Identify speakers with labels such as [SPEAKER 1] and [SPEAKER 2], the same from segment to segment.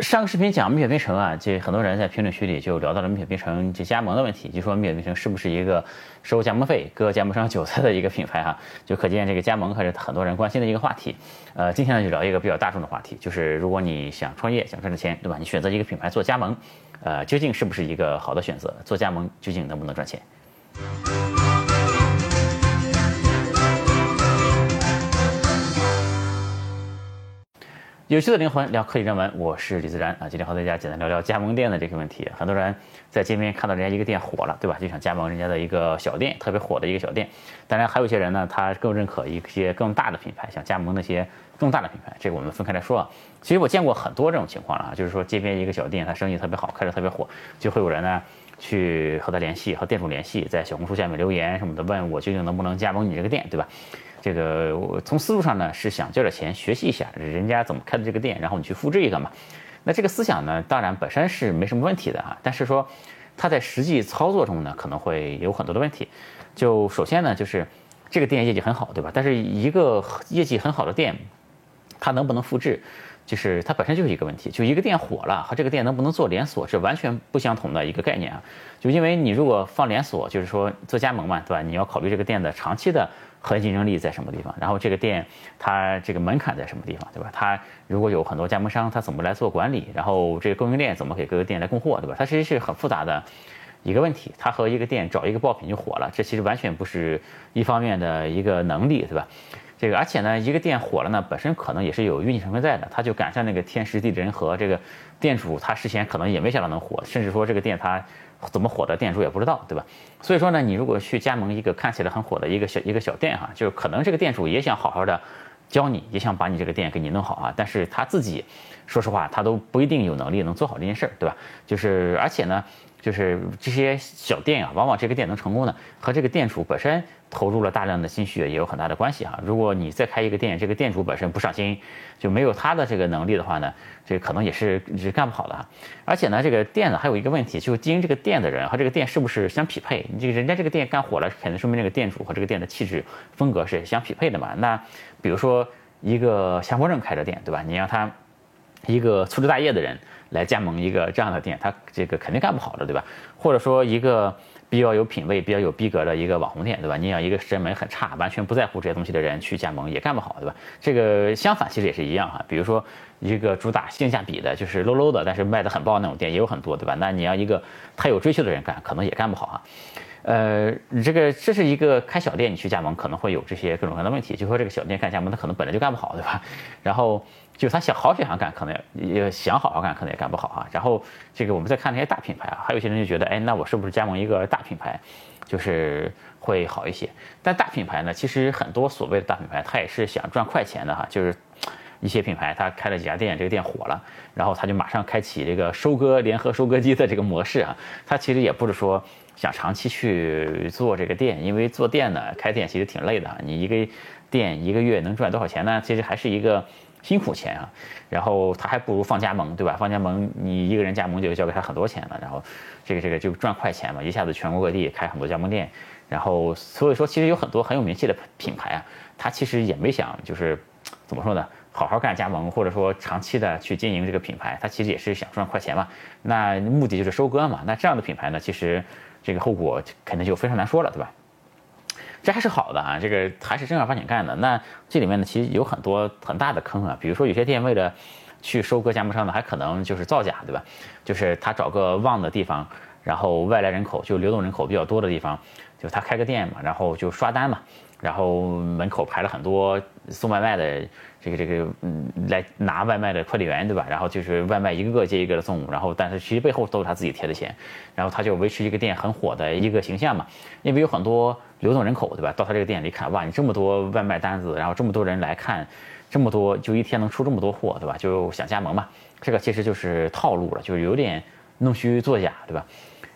[SPEAKER 1] 上个视频讲蜜雪冰城啊，这很多人在评论区里就聊到了蜜雪冰城这加盟的问题，就说蜜雪冰城是不是一个收加盟费、割加盟商韭菜的一个品牌哈？就可见这个加盟还是很多人关心的一个话题。呃，今天呢就聊一个比较大众的话题，就是如果你想创业、想赚钱，对吧？你选择一个品牌做加盟，呃，究竟是不是一个好的选择？做加盟究竟能不能赚钱？有趣的灵魂聊科技人文，我是李自然啊。今天和大家简单聊聊加盟店的这个问题。很多人在街边看到人家一个店火了，对吧？就想加盟人家的一个小店，特别火的一个小店。当然，还有一些人呢，他更认可一些更大的品牌，想加盟那些更大的品牌。这个我们分开来说啊。其实我见过很多这种情况了啊，就是说街边一个小店，他生意特别好，开得特别火，就会有人呢去和他联系，和店主联系，在小红书下面留言什么的，问我究竟能不能加盟你这个店，对吧？这个我从思路上呢是想交点钱学习一下人家怎么开的这个店，然后你去复制一个嘛。那这个思想呢，当然本身是没什么问题的啊，但是说它在实际操作中呢可能会有很多的问题。就首先呢就是这个店业绩很好，对吧？但是一个业绩很好的店，它能不能复制，就是它本身就是一个问题。就一个店火了和这个店能不能做连锁是完全不相同的一个概念啊。就因为你如果放连锁，就是说做加盟嘛，对吧？你要考虑这个店的长期的。核心竞争力在什么地方？然后这个店它这个门槛在什么地方，对吧？它如果有很多加盟商，它怎么来做管理？然后这个供应链怎么给各个店来供货，对吧？它其实是很复杂的一个问题。它和一个店找一个爆品就火了，这其实完全不是一方面的一个能力，对吧？这个而且呢，一个店火了呢，本身可能也是有运气成分在的。它就赶上那个天时地利人和，这个店主他事先可能也没想到能火，甚至说这个店他。怎么火的店主也不知道，对吧？所以说呢，你如果去加盟一个看起来很火的一个小一个小店哈，就是可能这个店主也想好好的教你，也想把你这个店给你弄好啊，但是他自己说实话他都不一定有能力能做好这件事儿，对吧？就是而且呢。就是这些小店啊，往往这个店能成功呢，和这个店主本身投入了大量的心血也有很大的关系啊。如果你再开一个店，这个店主本身不上心，就没有他的这个能力的话呢，这可能也是是干不好的哈。而且呢，这个店呢还有一个问题，就是经营这个店的人和这个店是不是相匹配？你这个人家这个店干火了，肯定说明这个店主和这个店的气质风格是相匹配的嘛。那比如说一个强迫症开着店，对吧？你让他一个粗枝大叶的人。来加盟一个这样的店，他这个肯定干不好的，对吧？或者说一个比较有品位、比较有逼格的一个网红店，对吧？你让一个审美很差、完全不在乎这些东西的人去加盟，也干不好，对吧？这个相反其实也是一样哈。比如说一个主打性价比的，就是 low low 的，但是卖的很爆那种店也有很多，对吧？那你要一个太有追求的人干，可能也干不好哈。呃，这个这是一个开小店，你去加盟可能会有这些各种各样的问题。就说这个小店干加盟，他可能本来就干不好，对吧？然后就他想好想干，可能也想好好干，可能也干不好啊。然后这个我们再看那些大品牌啊，还有些人就觉得，哎，那我是不是加盟一个大品牌，就是会好一些？但大品牌呢，其实很多所谓的大品牌，他也是想赚快钱的哈。就是一些品牌他开了几家店，这个店火了，然后他就马上开启这个收割联合收割机的这个模式啊。他其实也不是说。想长期去做这个店，因为做店呢，开店其实挺累的。你一个店一个月能赚多少钱呢？其实还是一个辛苦钱啊。然后他还不如放加盟，对吧？放加盟，你一个人加盟就交给他很多钱了。然后这个这个就赚快钱嘛，一下子全国各地开很多加盟店。然后所以说，其实有很多很有名气的品牌啊，他其实也没想就是怎么说呢，好好干加盟，或者说长期的去经营这个品牌，他其实也是想赚快钱嘛。那目的就是收割嘛。那这样的品牌呢，其实。这个后果肯定就非常难说了，对吧？这还是好的啊，这个还是正儿八经干的。那这里面呢，其实有很多很大的坑啊。比如说，有些店为了去收割加盟商呢，还可能就是造假，对吧？就是他找个旺的地方，然后外来人口就流动人口比较多的地方，就他开个店嘛，然后就刷单嘛。然后门口排了很多送外卖的这个这个嗯来拿外卖的快递员对吧？然后就是外卖一个个接一个的送，然后但是其实背后都是他自己贴的钱，然后他就维持一个店很火的一个形象嘛。因为有很多流动人口对吧？到他这个店里看，哇，你这么多外卖单子，然后这么多人来看，这么多就一天能出这么多货对吧？就想加盟嘛。这个其实就是套路了，就是有点弄虚作假对吧？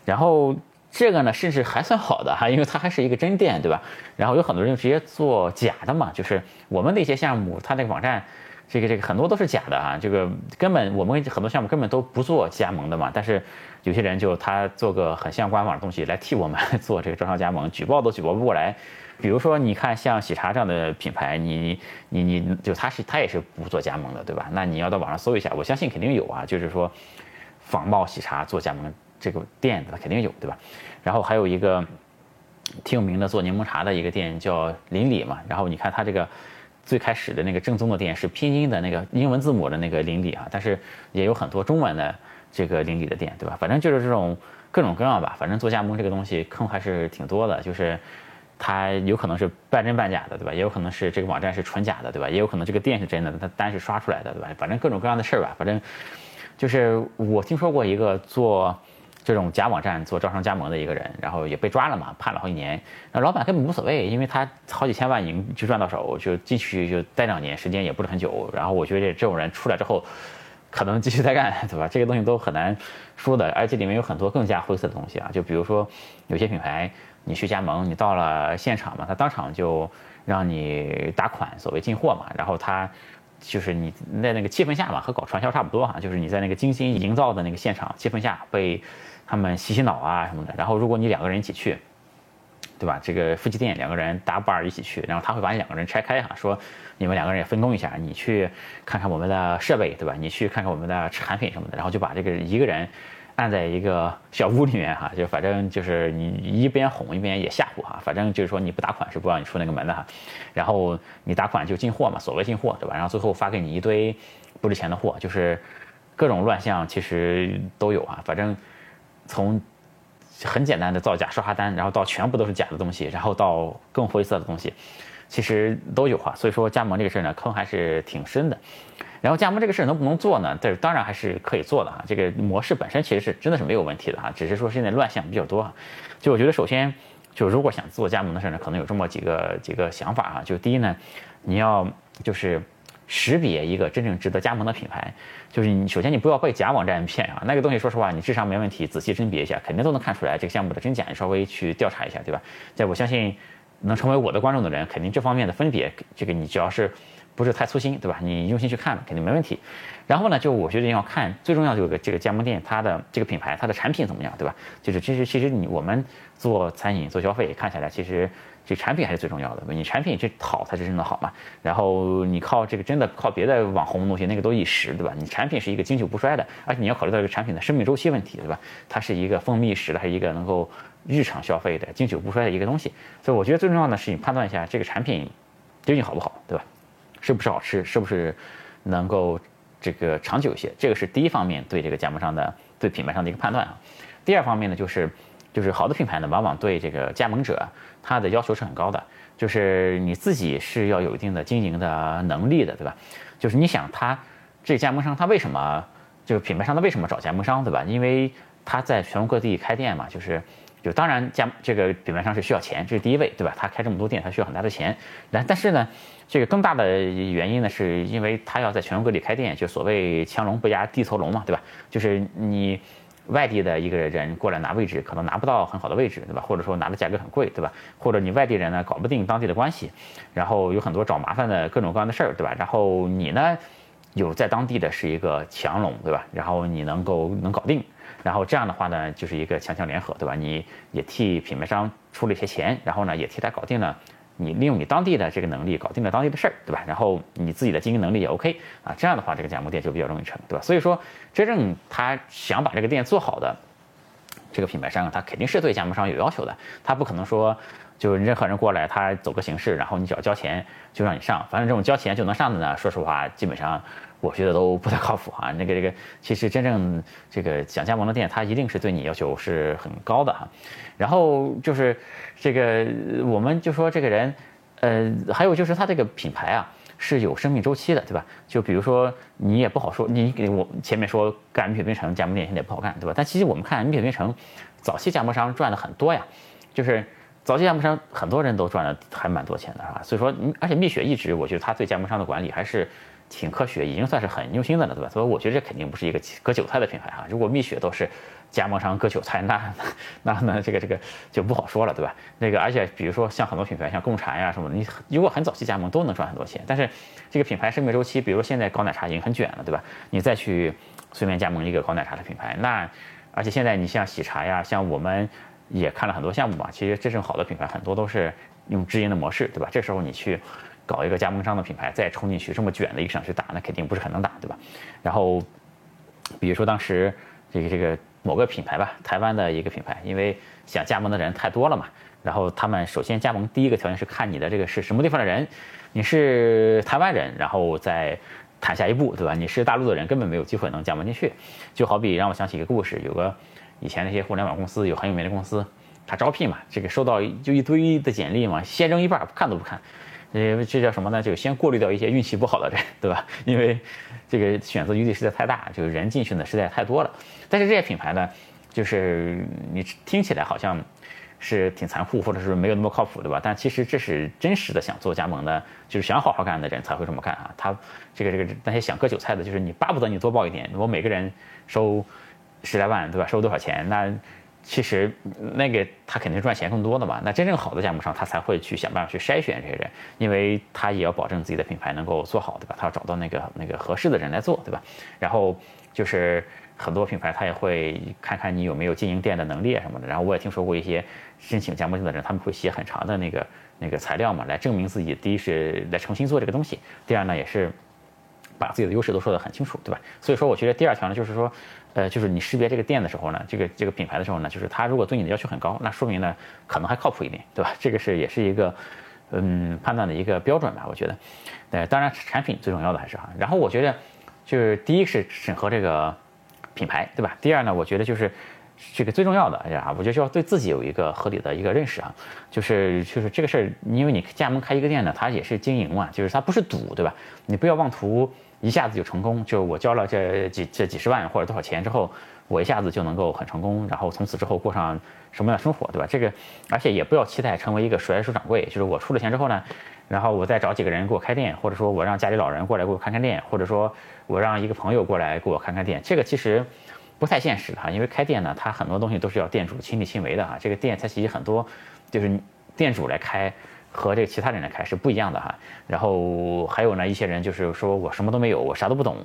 [SPEAKER 1] 然后。这个呢，甚至还算好的哈，因为它还是一个真店，对吧？然后有很多人就直接做假的嘛，就是我们那些项目，它那个网站，这个这个很多都是假的啊，这个根本我们很多项目根本都不做加盟的嘛，但是有些人就他做个很像官网的东西来替我们做这个招商加盟，举报都举报不过来。比如说，你看像喜茶这样的品牌，你你你就他是他也是不做加盟的，对吧？那你要到网上搜一下，我相信肯定有啊，就是说仿冒喜茶做加盟这个店的肯定有，对吧？然后还有一个挺有名的做柠檬茶的一个店叫邻里嘛，然后你看它这个最开始的那个正宗的店是拼音的那个英文字母的那个邻里啊，但是也有很多中文的这个邻里的店，对吧？反正就是这种各种各样吧，反正做加盟这个东西坑还是挺多的，就是。它有可能是半真半假的，对吧？也有可能是这个网站是纯假的，对吧？也有可能这个店是真的，它单是刷出来的，对吧？反正各种各样的事儿吧。反正就是我听说过一个做这种假网站做招商加盟的一个人，然后也被抓了嘛，判了好几年。那老板根本无所谓，因为他好几千万已经就赚到手，就进去就待两年，时间也不是很久。然后我觉得这种人出来之后，可能继续再干，对吧？这些东西都很难说的，而且里面有很多更加灰色的东西啊，就比如说有些品牌。你去加盟，你到了现场嘛，他当场就让你打款，所谓进货嘛。然后他就是你在那个气氛下嘛，和搞传销差不多哈，就是你在那个精心营造的那个现场气氛下被他们洗洗脑啊什么的。然后如果你两个人一起去，对吧？这个夫妻店两个人搭伴儿一起去，然后他会把你两个人拆开哈，说你们两个人也分工一下，你去看看我们的设备，对吧？你去看看我们的产品什么的，然后就把这个一个人。按在一个小屋里面哈，就反正就是你一边哄一边也吓唬哈，反正就是说你不打款是不让你出那个门的哈，然后你打款就进货嘛，所谓进货对吧？然后最后发给你一堆不值钱的货，就是各种乱象其实都有啊，反正从很简单的造假刷刷单，然后到全部都是假的东西，然后到更灰色的东西，其实都有哈。所以说加盟这个事儿呢，坑还是挺深的。然后加盟这个事儿能不能做呢？但是当然还是可以做的哈。这个模式本身其实是真的是没有问题的哈，只是说现在乱象比较多哈。就我觉得首先，就如果想做加盟的事儿呢，可能有这么几个几个想法哈。就第一呢，你要就是识别一个真正值得加盟的品牌，就是你首先你不要被假网站骗啊。那个东西说实话，你智商没问题，仔细甄别一下，肯定都能看出来这个项目的真假。你稍微去调查一下，对吧？在我相信能成为我的观众的人，肯定这方面的分别，这个你只要是。不是太粗心，对吧？你用心去看了，肯定没问题。然后呢，就我觉得要看最重要的有个这个加盟店，它的这个品牌，它的产品怎么样，对吧？就是其实其实你我们做餐饮做消费看起来，其实这产品还是最重要的。你产品这好才是真的好嘛。然后你靠这个真的靠别的网红东西，那个都一时，对吧？你产品是一个经久不衰的，而且你要考虑到这个产品的生命周期问题，对吧？它是一个风靡一时的，还是一个能够日常消费的经久不衰的一个东西。所以我觉得最重要的是你判断一下这个产品究竟好不好，对吧？是不是好吃？是不是能够这个长久一些？这个是第一方面对这个加盟商的对品牌上的一个判断啊。第二方面呢，就是就是好的品牌呢，往往对这个加盟者他的要求是很高的，就是你自己是要有一定的经营的能力的，对吧？就是你想他这加盟商他为什么这个品牌商他为什么找加盟商，对吧？因为他在全国各地开店嘛，就是就当然加这个品牌商是需要钱，这是第一位，对吧？他开这么多店，他需要很大的钱，但但是呢。这个更大的原因呢，是因为他要在全国各地开店，就所谓强龙不压地头龙嘛，对吧？就是你外地的一个人过来拿位置，可能拿不到很好的位置，对吧？或者说拿的价格很贵，对吧？或者你外地人呢搞不定当地的关系，然后有很多找麻烦的各种各样的事儿，对吧？然后你呢有在当地的是一个强龙，对吧？然后你能够能搞定，然后这样的话呢就是一个强强联合，对吧？你也替品牌商出了一些钱，然后呢也替他搞定了。你利用你当地的这个能力搞定了当地的事儿，对吧？然后你自己的经营能力也 OK 啊，这样的话这个加盟店就比较容易成，对吧？所以说，真正他想把这个店做好的这个品牌商，他肯定是对加盟商有要求的，他不可能说就任何人过来他走个形式，然后你只要交钱就让你上，反正这种交钱就能上的呢，说实话基本上。我觉得都不太靠谱啊！那个这个，其实真正这个想加盟的店，他一定是对你要求是很高的哈。然后就是这个，我们就说这个人，呃，还有就是他这个品牌啊是有生命周期的，对吧？就比如说你也不好说，你给我前面说干米雪冰城加盟店现在也不好干，对吧？但其实我们看米雪冰城早期加盟商赚的很多呀，就是早期加盟商很多人都赚了还蛮多钱的，是吧？所以说，而且蜜雪一直我觉得他对加盟商的管理还是。挺科学，已经算是很用心的了，对吧？所以我觉得这肯定不是一个割韭菜的品牌哈。如果蜜雪都是加盟商割韭菜，那那那这个这个就不好说了，对吧？那个而且比如说像很多品牌，像贡茶呀什么的，你如果很早期加盟都能赚很多钱，但是这个品牌生命周期，比如说现在高奶茶已经很卷了，对吧？你再去随便加盟一个高奶茶的品牌，那而且现在你像喜茶呀，像我们也看了很多项目嘛，其实真正好的品牌很多都是用直营的模式，对吧？这时候你去。搞一个加盟商的品牌再冲进去这么卷的一个市场去打，那肯定不是很能打，对吧？然后，比如说当时这个这个某个品牌吧，台湾的一个品牌，因为想加盟的人太多了嘛，然后他们首先加盟第一个条件是看你的这个是什么地方的人，你是台湾人，然后再谈下一步，对吧？你是大陆的人，根本没有机会能加盟进去。就好比让我想起一个故事，有个以前那些互联网公司有很有名的公司，他招聘嘛，这个收到就一堆的简历嘛，先扔一半，看都不看。呃，这叫什么呢？就先过滤掉一些运气不好的人，对吧？因为这个选择余地实在太大，就是人进去呢实在太多了。但是这些品牌呢，就是你听起来好像是挺残酷，或者是没有那么靠谱，对吧？但其实这是真实的想做加盟的，就是想好好干的人才会这么干啊。他这个这个那些想割韭菜的，就是你巴不得你多报一点，我每个人收十来万，对吧？收多少钱？那。其实那个他肯定赚钱更多的嘛，那真正好的加盟商他才会去想办法去筛选这些人，因为他也要保证自己的品牌能够做好，对吧？他要找到那个那个合适的人来做，对吧？然后就是很多品牌他也会看看你有没有经营店的能力什么的。然后我也听说过一些申请加盟店的人，他们会写很长的那个那个材料嘛，来证明自己第一是来重新做这个东西，第二呢也是把自己的优势都说得很清楚，对吧？所以说我觉得第二条呢就是说。呃，就是你识别这个店的时候呢，这个这个品牌的时候呢，就是他如果对你的要求很高，那说明呢可能还靠谱一点，对吧？这个是也是一个嗯判断的一个标准吧，我觉得。呃，当然产品最重要的还是哈。然后我觉得就是第一是审核这个品牌，对吧？第二呢，我觉得就是这个最重要的呀，我觉得就要对自己有一个合理的一个认识啊，就是就是这个事儿，因为你加盟开一个店呢，它也是经营嘛，就是它不是赌，对吧？你不要妄图。一下子就成功，就我交了这几这几十万或者多少钱之后，我一下子就能够很成功，然后从此之后过上什么样的生活，对吧？这个，而且也不要期待成为一个甩手掌柜，就是我出了钱之后呢，然后我再找几个人给我开店，或者说我让家里老人过来给我看看店，或者说我让一个朋友过来给我看看店，这个其实不太现实哈，因为开店呢，它很多东西都是要店主亲力亲为的哈，这个店它其实很多就是店主来开。和这个其他人来开是不一样的哈，然后还有呢，一些人就是说我什么都没有，我啥都不懂，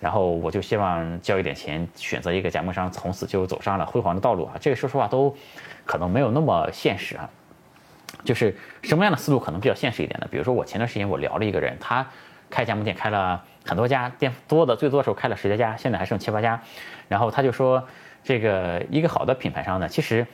[SPEAKER 1] 然后我就希望交一点钱，选择一个加盟商，从此就走上了辉煌的道路啊。这个说实话都 可能没有那么现实啊。就是什么样的思路可能比较现实一点呢？比如说我前段时间我聊了一个人，他开加盟店开了很多家店，多的最多的时候开了十来家，现在还剩七八家，然后他就说这个一个好的品牌商呢，其实。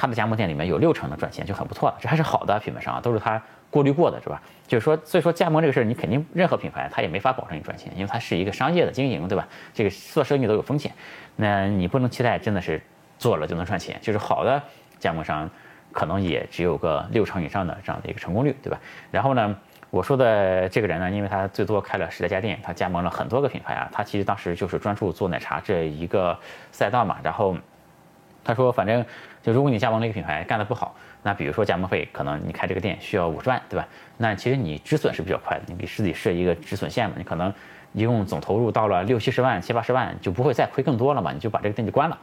[SPEAKER 1] 他的加盟店里面有六成的赚钱就很不错了，这还是好的品牌商啊，都是他过滤过的，是吧？就是说，所以说加盟这个事儿，你肯定任何品牌他也没法保证你赚钱，因为它是一个商业的经营，对吧？这个做生意都有风险，那你不能期待真的是做了就能赚钱。就是好的加盟商可能也只有个六成以上的这样的一个成功率，对吧？然后呢，我说的这个人呢，因为他最多开了十来家店，他加盟了很多个品牌啊，他其实当时就是专注做奶茶这一个赛道嘛，然后。他说：“反正就如果你加盟了一个品牌干得不好，那比如说加盟费可能你开这个店需要五十万，对吧？那其实你止损是比较快的，你给自己设一个止损线嘛，你可能一共总投入到了六七十万、七八十万，就不会再亏更多了嘛，你就把这个店就关了。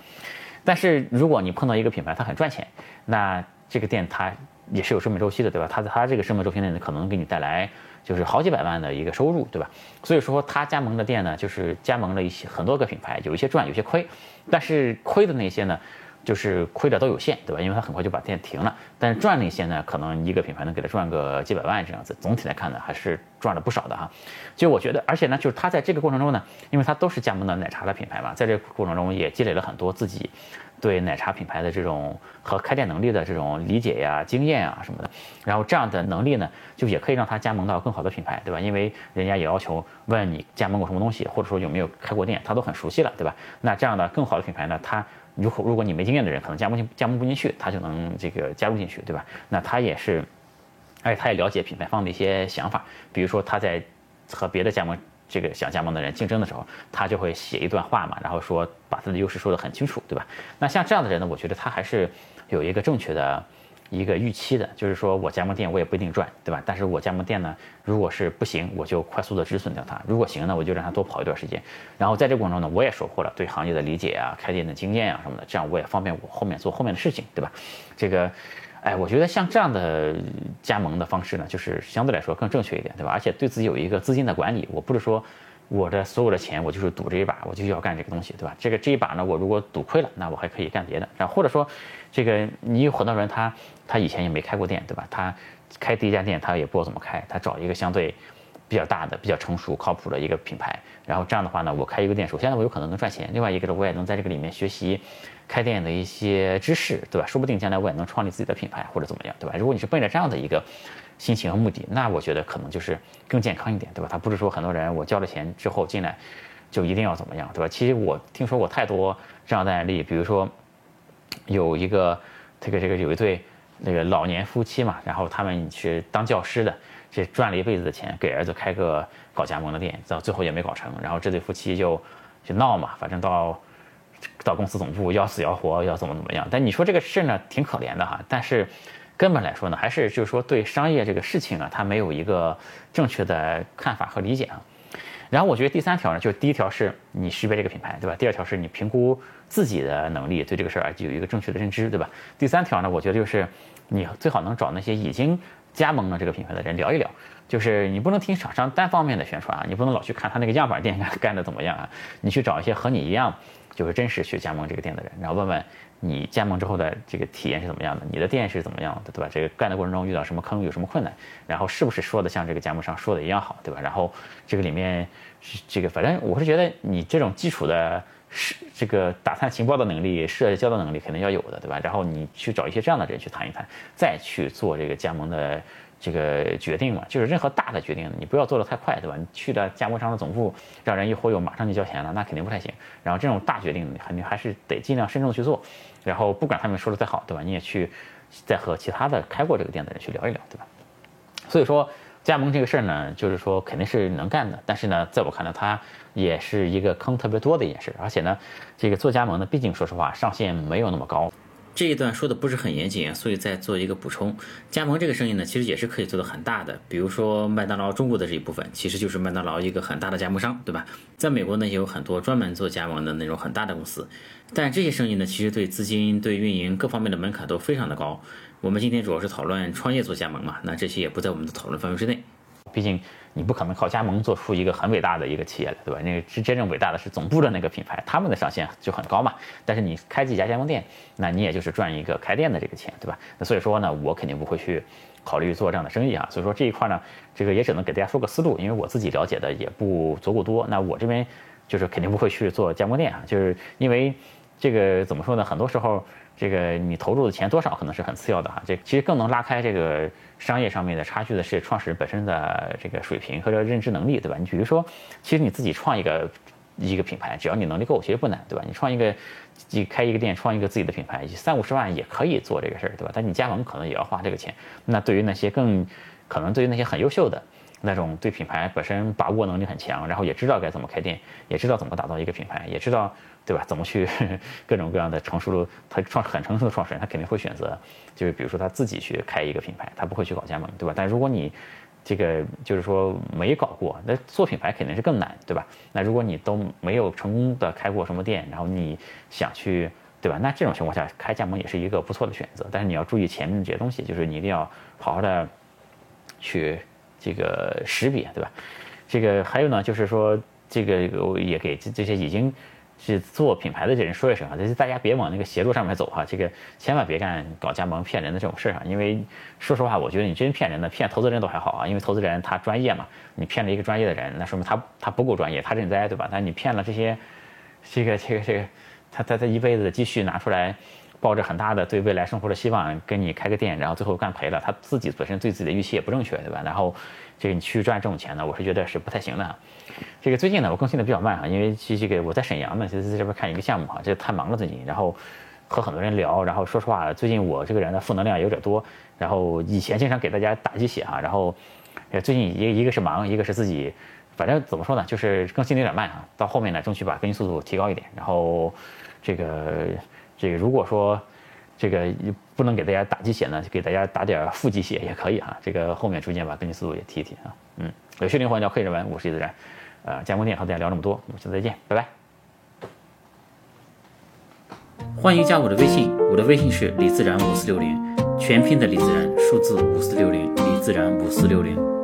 [SPEAKER 1] 但是如果你碰到一个品牌它很赚钱，那这个店它也是有生命周期的，对吧？它在它这个生命周期内呢可能给你带来就是好几百万的一个收入，对吧？所以说他加盟的店呢，就是加盟了一些很多个品牌，有一些赚，有些亏，但是亏的那些呢。”就是亏的都有限，对吧？因为他很快就把店停了。但是赚那些呢，可能一个品牌能给他赚个几百万这样子。总体来看呢，还是赚了不少的哈。就我觉得，而且呢，就是他在这个过程中呢，因为他都是加盟的奶茶的品牌嘛，在这个过程中也积累了很多自己对奶茶品牌的这种和开店能力的这种理解呀、经验啊什么的。然后这样的能力呢，就也可以让他加盟到更好的品牌，对吧？因为人家也要求问你加盟过什么东西，或者说有没有开过店，他都很熟悉了，对吧？那这样的更好的品牌呢，他。如果如果你没经验的人，可能加盟进加盟不进去，他就能这个加入进去，对吧？那他也是，而且他也了解品牌方的一些想法，比如说他在和别的加盟这个想加盟的人竞争的时候，他就会写一段话嘛，然后说把他的优势说得很清楚，对吧？那像这样的人呢，我觉得他还是有一个正确的一个预期的，就是说我加盟店我也不一定赚，对吧？但是我加盟店呢，如果是不行，我就快速的止损掉它；如果行呢，我就让他多跑一段时间。然后在这过程中呢，我也收获了对行业的理解啊、开店的经验啊什么的，这样我也方便我后面做后面的事情，对吧？这个，哎，我觉得像这样的加盟的方式呢，就是相对来说更正确一点，对吧？而且对自己有一个资金的管理，我不是说。我的所有的钱，我就是赌这一把，我就要干这个东西，对吧？这个这一把呢，我如果赌亏了，那我还可以干别的。然后或者说，这个你有很多人，他他以前也没开过店，对吧？他开第一家店，他也不知道怎么开，他找一个相对比较大的、比较成熟、靠谱的一个品牌。然后这样的话呢，我开一个店，首先呢，我有可能能赚钱；另外一个呢，我也能在这个里面学习开店的一些知识，对吧？说不定将来我也能创立自己的品牌或者怎么样，对吧？如果你是奔着这样的一个。心情和目的，那我觉得可能就是更健康一点，对吧？他不是说很多人我交了钱之后进来就一定要怎么样，对吧？其实我听说过太多这样的案例，比如说有一个这个这个有一对那个老年夫妻嘛，然后他们是当教师的，这赚了一辈子的钱给儿子开个搞加盟的店，到最后也没搞成，然后这对夫妻就就闹嘛，反正到到公司总部要死要活要怎么怎么样。但你说这个事儿呢，挺可怜的哈，但是。根本来说呢，还是就是说对商业这个事情啊，他没有一个正确的看法和理解啊。然后我觉得第三条呢，就是第一条是你识别这个品牌，对吧？第二条是你评估自己的能力，对这个事儿有一个正确的认知，对吧？第三条呢，我觉得就是你最好能找那些已经加盟了这个品牌的人聊一聊，就是你不能听厂商单方面的宣传啊，你不能老去看他那个样板店干的怎么样啊，你去找一些和你一样就是真实去加盟这个店的人，然后问问。你加盟之后的这个体验是怎么样的？你的店是怎么样的，对吧？这个干的过程中遇到什么坑，有什么困难？然后是不是说的像这个加盟商说的一样好，对吧？然后这个里面是这个，反正我是觉得你这种基础的是这个打探情报的能力、社交的能力肯定要有的，对吧？然后你去找一些这样的人去谈一谈，再去做这个加盟的。这个决定嘛，就是任何大的决定，你不要做的太快，对吧？你去了加盟商的总部，让人一忽悠，马上就交钱了，那肯定不太行。然后这种大决定，肯定还是得尽量慎重去做。然后不管他们说的再好，对吧？你也去再和其他的开过这个店的人去聊一聊，对吧？所以说加盟这个事儿呢，就是说肯定是能干的，但是呢，在我看来，它也是一个坑特别多的一件事。而且呢，这个做加盟呢，毕竟说实话，上限没有那么高。
[SPEAKER 2] 这一段说的不是很严谨，所以再做一个补充。加盟这个生意呢，其实也是可以做的很大的。比如说麦当劳中国的这一部分，其实就是麦当劳一个很大的加盟商，对吧？在美国呢，也有很多专门做加盟的那种很大的公司。但这些生意呢，其实对资金、对运营各方面的门槛都非常的高。我们今天主要是讨论创业做加盟嘛，那这些也不在我们的讨论范围之内。
[SPEAKER 1] 毕竟你不可能靠加盟做出一个很伟大的一个企业来，对吧？那个是真正伟大的是总部的那个品牌，他们的上限就很高嘛。但是你开几家加盟店，那你也就是赚一个开店的这个钱，对吧？那所以说呢，我肯定不会去考虑做这样的生意啊。所以说这一块呢，这个也只能给大家说个思路，因为我自己了解的也不足够多。那我这边就是肯定不会去做加盟店啊，就是因为这个怎么说呢？很多时候。这个你投入的钱多少可能是很次要的哈，这其实更能拉开这个商业上面的差距的是创始人本身的这个水平和这认知能力，对吧？你比如说，其实你自己创一个一个品牌，只要你能力够，其实不难，对吧？你创一个，你开一个店，创一个自己的品牌，三五十万也可以做这个事儿，对吧？但你加盟可能也要花这个钱。那对于那些更可能对于那些很优秀的那种对品牌本身把握能力很强，然后也知道该怎么开店，也知道怎么打造一个品牌，也知道。对吧？怎么去各种各样的成熟的他创很成熟的创始人，他肯定会选择，就是比如说他自己去开一个品牌，他不会去搞加盟，对吧？但如果你这个就是说没搞过，那做品牌肯定是更难，对吧？那如果你都没有成功的开过什么店，然后你想去，对吧？那这种情况下开加盟也是一个不错的选择。但是你要注意前面这些东西，就是你一定要好好的去这个识别，对吧？这个还有呢，就是说这个也给这些已经。是做品牌的这人说一声啊，就是大家别往那个邪路上面走哈，这个千万别干搞加盟骗人的这种事儿啊。因为说实话，我觉得你真骗人的，骗投资人都还好啊，因为投资人他专业嘛，你骗了一个专业的人，那说明他他不够专业，他认栽对吧？但你骗了这些，这个这个这个，他他他一辈子的积蓄拿出来，抱着很大的对未来生活的希望跟你开个店，然后最后干赔了，他自己本身对自己的预期也不正确对吧？然后这个你去赚这种钱呢，我是觉得是不太行的。这个最近呢，我更新的比较慢哈，因为这这个我在沈阳呢，其实在这边看一个项目哈，这太忙了最近，然后和很多人聊，然后说实话，最近我这个人的负能量有点多，然后以前经常给大家打鸡血哈，然后最近一一个是忙，一个是自己，反正怎么说呢，就是更新的有点慢啊，到后面呢，争取把更新速度提高一点，然后这个这个如果说这个不能给大家打鸡血呢，就给大家打点副鸡血也可以哈。这个后面逐渐把更新速度也提一提啊。嗯，有趣灵魂聊科技人文，我是李自然。呃，加盟店和大家聊这么多，我们下次再见，拜拜。
[SPEAKER 2] 欢迎加我的微信，我的微信是李自然五四六零，全拼的李自然，数字五四六零，李自然五四六零。